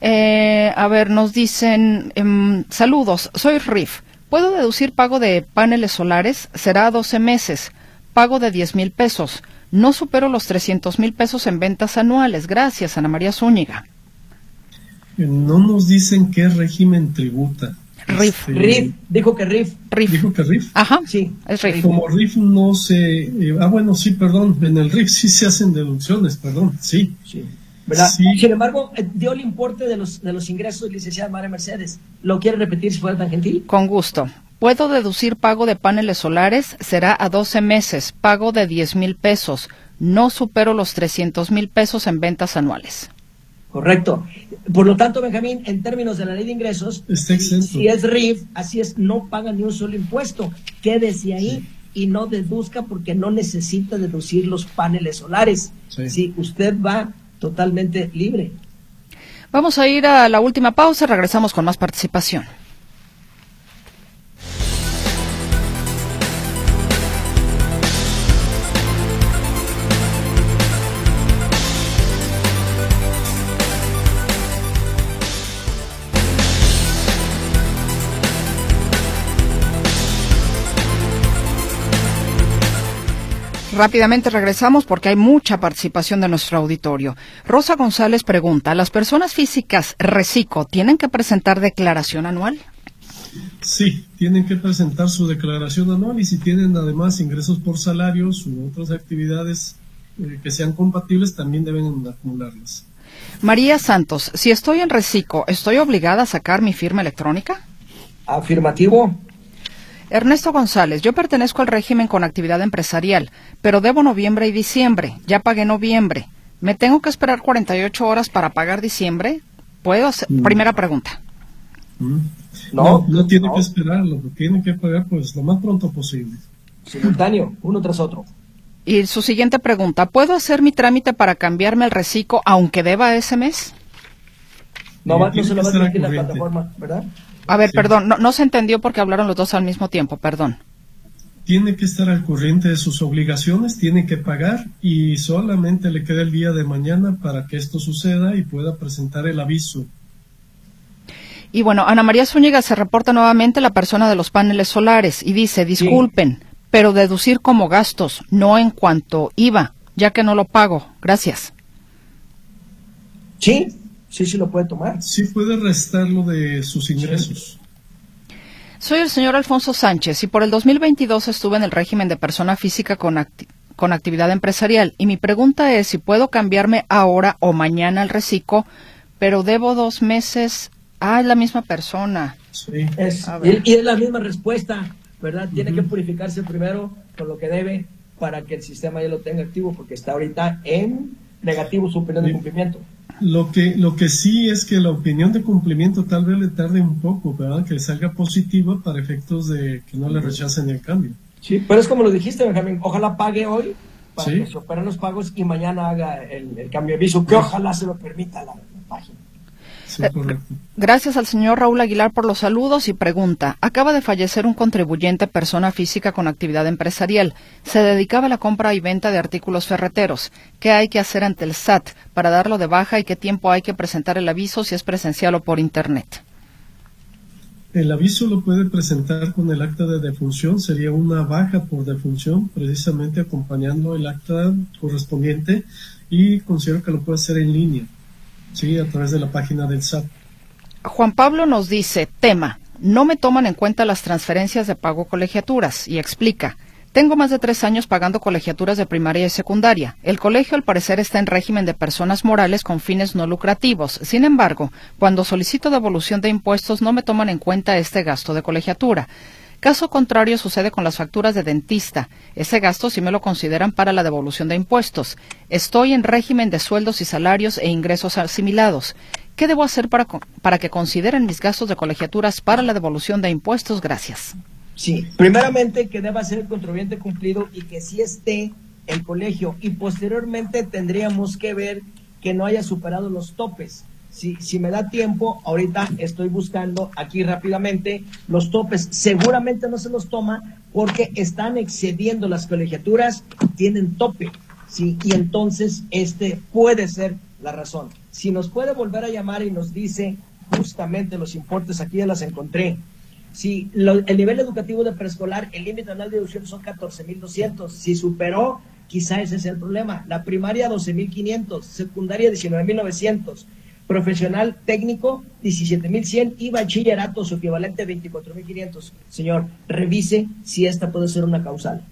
Eh, a ver, nos dicen, em, saludos, soy RIF. ¿Puedo deducir pago de paneles solares? Será 12 meses. Pago de 10 mil pesos. No supero los 300 mil pesos en ventas anuales. Gracias, Ana María Zúñiga. No nos dicen qué régimen tributa. RIF. RIF, dijo que RIF. RIF. Dijo que RIF. Ajá, sí, es RIF. Como RIF no se... Eh, ah, bueno, sí, perdón, en el RIF sí se hacen deducciones, perdón, sí. Sí. ¿verdad? Sin embargo, eh, dio el importe de los, de los ingresos, licenciada María Mercedes. ¿Lo quiere repetir si fuera tan gentil? Con gusto. Puedo deducir pago de paneles solares, será a 12 meses, pago de 10 mil pesos. No supero los 300 mil pesos en ventas anuales. Correcto. Por lo tanto, Benjamín, en términos de la ley de ingresos, si es RIF, así es, no paga ni un solo impuesto. Quédese ahí y no deduzca porque no necesita deducir los paneles solares. Sí. usted va totalmente libre. Vamos a ir a la última pausa, regresamos con más participación. Rápidamente regresamos porque hay mucha participación de nuestro auditorio. Rosa González pregunta, ¿las personas físicas reciclo tienen que presentar declaración anual? Sí, tienen que presentar su declaración anual y si tienen además ingresos por salarios u otras actividades eh, que sean compatibles, también deben acumularlas. María Santos, si estoy en reciclo, ¿estoy obligada a sacar mi firma electrónica? Afirmativo. Ernesto González, yo pertenezco al régimen con actividad empresarial, pero debo noviembre y diciembre. Ya pagué noviembre. ¿Me tengo que esperar 48 horas para pagar diciembre? ¿Puedo hacer? Mm. Primera pregunta. Mm. No, no, tiene que esperarlo, tiene que pagar pues lo más pronto posible. Simultáneo, uno tras otro. Y su siguiente pregunta, ¿puedo hacer mi trámite para cambiarme el reciclo aunque deba ese mes? No, no se lo va a la plataforma, ¿verdad? A ver, perdón, no, se entendió porque hablaron los dos al mismo tiempo, perdón. Tiene que estar al corriente de sus obligaciones, tiene que pagar y solamente le queda el día de mañana para que esto suceda y pueda presentar el aviso. Y bueno, Ana María Zúñiga se reporta nuevamente la persona de los paneles solares y dice, disculpen, pero deducir como gastos, no en cuanto IVA, ya que no lo pago. Gracias. Sí, sí, sí lo puede tomar. Sí puede restarlo de sus ingresos. Soy el señor Alfonso Sánchez y por el 2022 estuve en el régimen de persona física con, con actividad empresarial y mi pregunta es si puedo cambiarme ahora o mañana al reciclo, pero debo dos meses. Ah, es la misma persona. Sí. Es, y, es la misma respuesta, ¿verdad? Tiene que purificarse primero con lo que debe para que el sistema ya lo tenga activo porque está ahorita en negativo su opinión de cumplimiento. Lo que, lo que sí es que la opinión de cumplimiento tal vez le tarde un poco, ¿verdad? Que salga positiva para efectos de que no le rechacen el cambio. Sí, pero es como lo dijiste, Benjamín, ojalá pague hoy para que se operen los pagos y mañana haga el, cambio de aviso, que ojalá se lo permita la página. Eh, gracias al señor Raúl Aguilar por los saludos y pregunta. Acaba de fallecer un contribuyente persona física con actividad empresarial. Se dedicaba a la compra y venta de artículos ferreteros. ¿Qué hay que hacer ante el SAT para darlo de baja y qué tiempo hay que presentar el aviso si es presencial o por Internet? El aviso lo puede presentar con el acta de defunción, sería una baja por defunción, precisamente acompañando el acta correspondiente y considero que lo puede hacer en línea. Sí, a través de la página del SAT. Juan Pablo nos dice, tema, no me toman en cuenta las transferencias de pago colegiaturas y explica, tengo más de tres años pagando colegiaturas de primaria y secundaria. El colegio, al parecer, está en régimen de personas morales con fines no lucrativos. Sin embargo, cuando solicito devolución de impuestos, no me toman en cuenta este gasto de colegiatura. Caso contrario sucede con las facturas de dentista. Ese gasto sí me lo consideran para la devolución de impuestos. Estoy en régimen de sueldos y salarios e ingresos asimilados. ¿Qué debo hacer para, para que consideren mis gastos de colegiaturas para la devolución de impuestos? Gracias. Sí, primeramente que deba ser el contribuyente cumplido y que sí esté el colegio y posteriormente tendríamos que ver que no haya superado los topes. Si, si me da tiempo, ahorita estoy buscando aquí rápidamente los topes. Seguramente no se los toma porque están excediendo las colegiaturas, tienen tope. Sí, y entonces este puede ser la razón. Si nos puede volver a llamar y nos dice justamente los importes, aquí ya las encontré, si el nivel educativo de preescolar, el límite anual de deducción son 14.200. Si superó, quizá ese es el problema. La primaria 12.500, secundaria 19.900, profesional técnico 17.100 y bachillerato su equivalente 24.500. Señor, revise si esta puede ser una causal.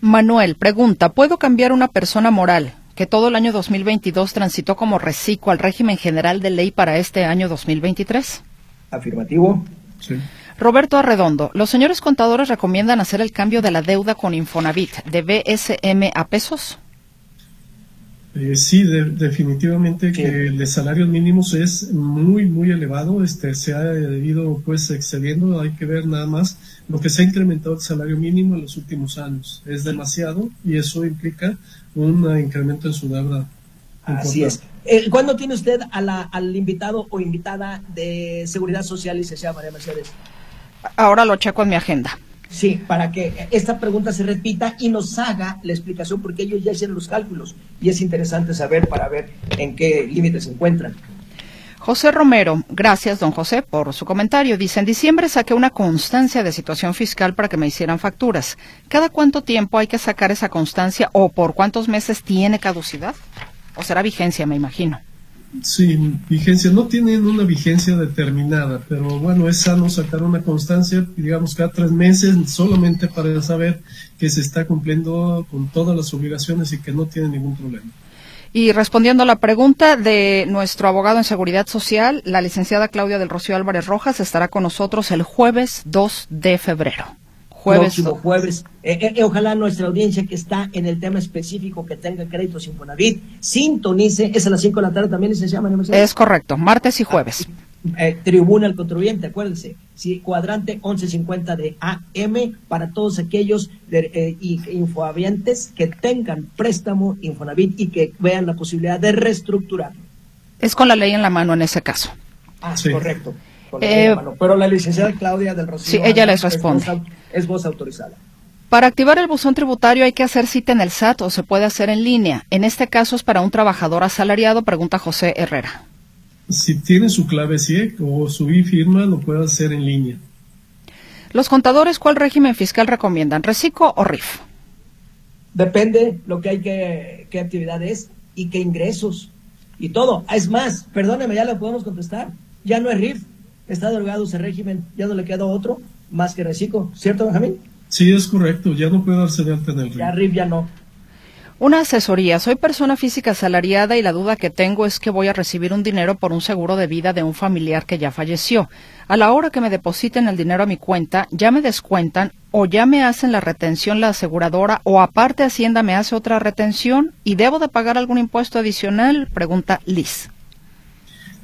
Manuel pregunta, ¿puedo cambiar una persona moral que todo el año 2022 transitó como reciclo al régimen general de ley para este año 2023? Afirmativo. Sí. Roberto Arredondo, los señores contadores recomiendan hacer el cambio de la deuda con Infonavit de BSM a pesos. Eh, sí, definitivamente que el de salarios mínimos es muy, muy elevado. Este se ha ido pues excediendo. Hay que ver nada más lo que se ha incrementado el salario mínimo en los últimos años. Es demasiado y eso implica un incremento en su deuda. Así es. Eh, ¿Cuándo tiene usted a la, al invitado o invitada de Seguridad Social, licenciada María Mercedes? Ahora lo checo en mi agenda. Sí, para que esta pregunta se repita y nos haga la explicación porque ellos ya hicieron los cálculos y es interesante saber para ver en qué límites se encuentran. José Romero, gracias don José por su comentario. Dice, en diciembre saqué una constancia de situación fiscal para que me hicieran facturas. ¿Cada cuánto tiempo hay que sacar esa constancia o por cuántos meses tiene caducidad? O será vigencia, me imagino. Sí, vigencia. No tienen una vigencia determinada, pero bueno, es sano sacar una constancia, digamos, cada tres meses, solamente para saber que se está cumpliendo con todas las obligaciones y que no tiene ningún problema. Y respondiendo a la pregunta de nuestro abogado en Seguridad Social, la licenciada Claudia del Rocío Álvarez Rojas estará con nosotros el jueves 2 de febrero jueves. Próximo jueves. Eh, eh, eh, ojalá nuestra audiencia que está en el tema específico que tenga créditos Infonavit sintonice. Es a las 5 de la tarde también, se llama. Es correcto, martes y jueves. tribuna el contribuyente, acuérdense. Sí, cuadrante 1150 de AM para todos aquellos de, infoavientes que tengan préstamo Infonavit y que vean la posibilidad de reestructurar. Es con la ley en la mano en ese caso. Ah, correcto. Eh, pero la licenciada Claudia del Rocío. Sí, ella les responde. Es voz, autorizada. Para activar el buzón tributario hay que hacer cita en el SAT o se puede hacer en línea. En este caso es para un trabajador asalariado, pregunta José Herrera. Si tiene su clave CIEC o su e-firma, lo puede hacer en línea. Los contadores, ¿cuál régimen fiscal recomiendan? ¿Reciclo o RIF? Depende lo que hay que, qué actividad es y qué ingresos y todo. Es más, perdóneme, ya le podemos contestar. Ya no es RIF, está derogado ese régimen, ya no le queda otro más que reciclo, ¿cierto, Benjamín? Sí, es correcto, ya no puede darse de alta en el RIF. Ya RIF ya no. Una asesoría. Soy persona física asalariada y la duda que tengo es que voy a recibir un dinero por un seguro de vida de un familiar que ya falleció. A la hora que me depositen el dinero a mi cuenta, ya me descuentan o ya me hacen la retención la aseguradora o aparte Hacienda me hace otra retención y debo de pagar algún impuesto adicional, pregunta Liz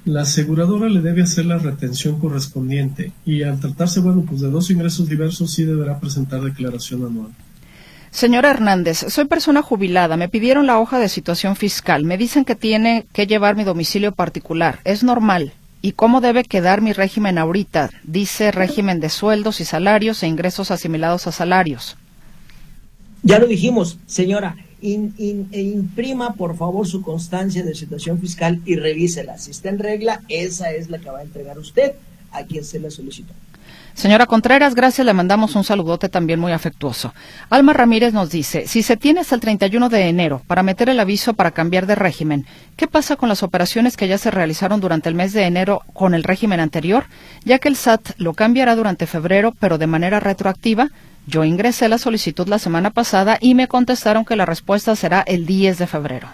la aseguradora le debe hacer la retención correspondiente y al tratarse, bueno, pues de dos ingresos diversos sí deberá presentar declaración anual. Señora Hernández, soy persona jubilada. Me pidieron la hoja de situación fiscal. Me dicen que tiene que llevar mi domicilio particular. ¿Es normal? ¿Y cómo debe quedar mi régimen ahorita? Dice régimen de sueldos y salarios e ingresos asimilados a salarios. Ya lo dijimos, señora e imprima por favor su constancia de situación fiscal y revísela. Si está en regla, esa es la que va a entregar usted a quien se le solicitó. Señora Contreras, gracias, le mandamos un saludote también muy afectuoso. Alma Ramírez nos dice, si se tiene hasta el 31 de enero para meter el aviso para cambiar de régimen, ¿qué pasa con las operaciones que ya se realizaron durante el mes de enero con el régimen anterior? Ya que el SAT lo cambiará durante febrero, pero de manera retroactiva. Yo ingresé la solicitud la semana pasada y me contestaron que la respuesta será el 10 de febrero.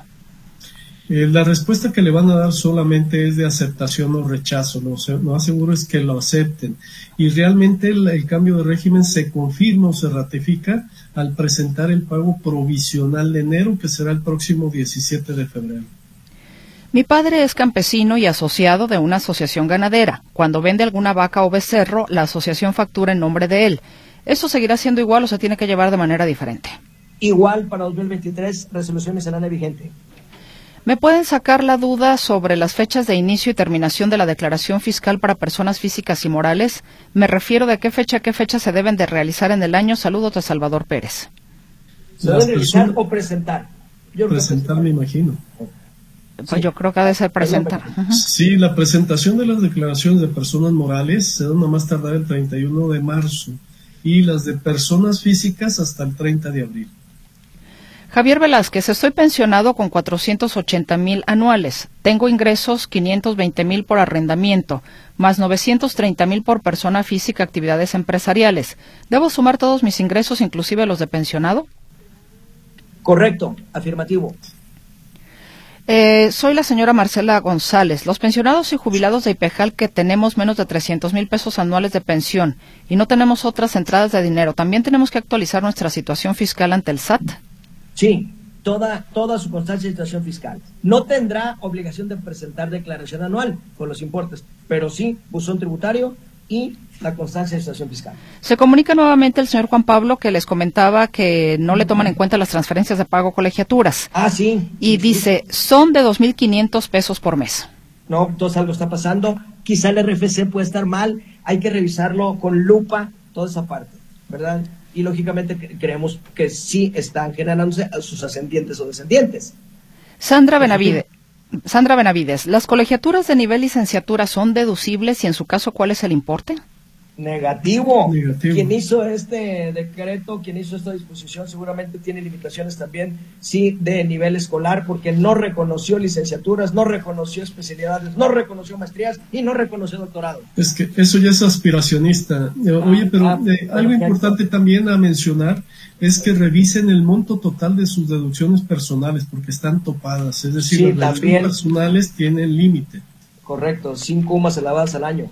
Eh, la respuesta que le van a dar solamente es de aceptación o rechazo. Lo, más seguro es que lo acepten. Y realmente el, cambio de régimen se confirma o se ratifica al presentar el pago provisional de enero, que será el próximo 17 de febrero. Mi padre es campesino y asociado de una asociación ganadera. Cuando vende alguna vaca o becerro, la asociación factura en nombre de él. ¿Eso seguirá siendo igual o se tiene que llevar de manera diferente? Igual para 2023, resolución miscelánea vigente. ¿Me pueden sacar la duda sobre las fechas de inicio y terminación de la declaración fiscal para personas físicas y morales? Me refiero de qué fecha a qué fecha se deben de realizar en el año. Saludos de Salvador Pérez. ¿Se deben realizar o presentar? presentar, me imagino. Pues yo creo que ha de ser presentar. Sí, la presentación de las declaraciones de personas morales se dan a más tardar el 31 de marzo y las de personas físicas hasta el 30 de abril. Javier Velázquez, estoy pensionado con 480 mil anuales. Tengo ingresos 520 mil por arrendamiento, más 930 mil por persona física, actividades empresariales. ¿Debo sumar todos mis ingresos, inclusive los de pensionado? Correcto, afirmativo. Eh, soy la señora Marcela González. Los pensionados y jubilados de IPEJAL que tenemos menos de 300 mil pesos anuales de pensión y no tenemos otras entradas de dinero, ¿también tenemos que actualizar nuestra situación fiscal ante el SAT? Sí, toda, toda su constancia de situación fiscal. No tendrá obligación de presentar declaración anual con los importes, pero sí buzón tributario y la constancia de situación fiscal. Se comunica nuevamente el señor Juan Pablo que les comentaba que no le toman en cuenta las transferencias de pago colegiaturas. Ah, sí. Y dice, son de 2.500 pesos por mes. No, entonces algo está pasando. Quizá el RFC puede estar mal. Hay que revisarlo con lupa, toda esa parte, ¿verdad? y lógicamente creemos que sí están generándose a sus ascendientes o descendientes. Sandra Benavides. Sandra Benavides, ¿las colegiaturas de nivel licenciatura son deducibles y en su caso cuál es el importe? Negativo. Quien hizo este decreto, quien hizo esta disposición, seguramente tiene limitaciones también, sí, de nivel escolar, porque no reconoció licenciaturas, no reconoció especialidades, no reconoció maestrías y no reconoció doctorado. Es que eso ya es aspiracionista. Oye, pero ah, eh, algo importante también a mencionar es que revisen el monto total de sus deducciones personales, porque están topadas. Es decir, las deducciones personales tienen límite. Correcto, cinco más elevadas al año.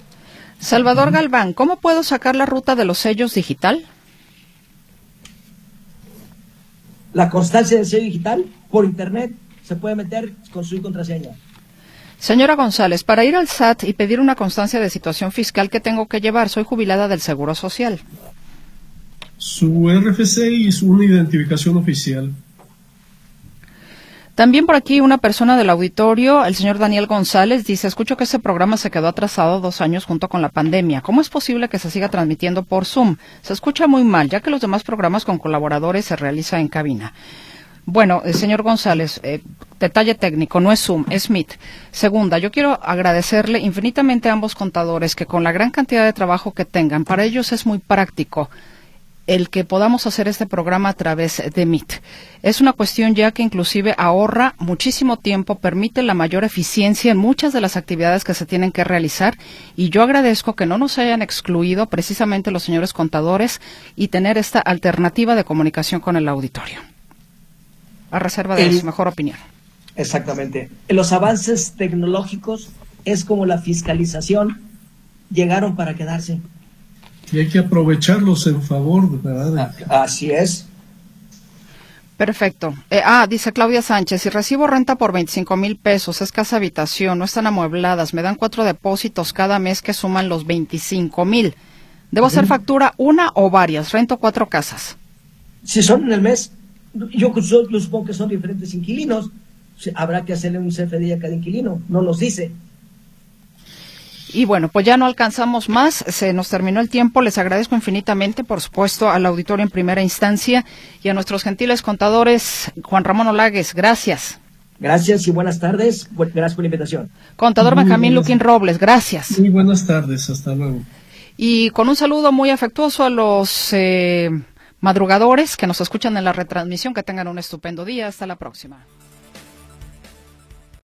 Salvador Galván, ¿cómo puedo sacar la ruta de los sellos digital? La constancia del sello digital por internet se puede meter con su contraseña. Señora González, para ir al SAT y pedir una constancia de situación fiscal que tengo que llevar, soy jubilada del Seguro Social. Su RFC y su identificación oficial. También por aquí una persona del auditorio, el señor Daniel González, dice, escucho que ese programa se quedó atrasado dos años junto con la pandemia. ¿Cómo es posible que se siga transmitiendo por Zoom? Se escucha muy mal, ya que los demás programas con colaboradores se realizan en cabina. Bueno, eh, señor González, eh, detalle técnico, no es Zoom, es Meet. Segunda, yo quiero agradecerle infinitamente a ambos contadores que con la gran cantidad de trabajo que tengan, para ellos es muy práctico el que podamos hacer este programa a través de Meet. Es una cuestión ya que inclusive ahorra muchísimo tiempo, permite la mayor eficiencia en muchas de las actividades que se tienen que realizar y yo agradezco que no nos hayan excluido precisamente los señores contadores y tener esta alternativa de comunicación con el auditorio. A reserva de su mejor opinión. Exactamente. Los avances tecnológicos es como la fiscalización, llegaron para quedarse. Y hay que aprovecharlos en favor, ¿verdad? Ah, así es. Perfecto. Eh, ah, dice Claudia Sánchez, si recibo renta por 25 mil pesos, es casa habitación, no están amuebladas, me dan cuatro depósitos cada mes que suman los 25 mil. ¿Debo hacer factura una o varias? Rento cuatro casas. Si son en el mes, yo, yo supongo que son diferentes inquilinos, habrá que hacerle un CFDI a cada inquilino, no nos dice. Y bueno, pues ya no alcanzamos más, se nos terminó el tiempo. Les agradezco infinitamente, por supuesto, al auditorio en primera instancia y a nuestros gentiles contadores. Juan Ramón Olagues, gracias. Gracias y buenas tardes. Gracias por la invitación. Contador Benjamín Luquín Robles, gracias. Muy buenas tardes, hasta luego. Y con un saludo muy afectuoso a los eh, madrugadores que nos escuchan en la retransmisión. Que tengan un estupendo día. Hasta la próxima.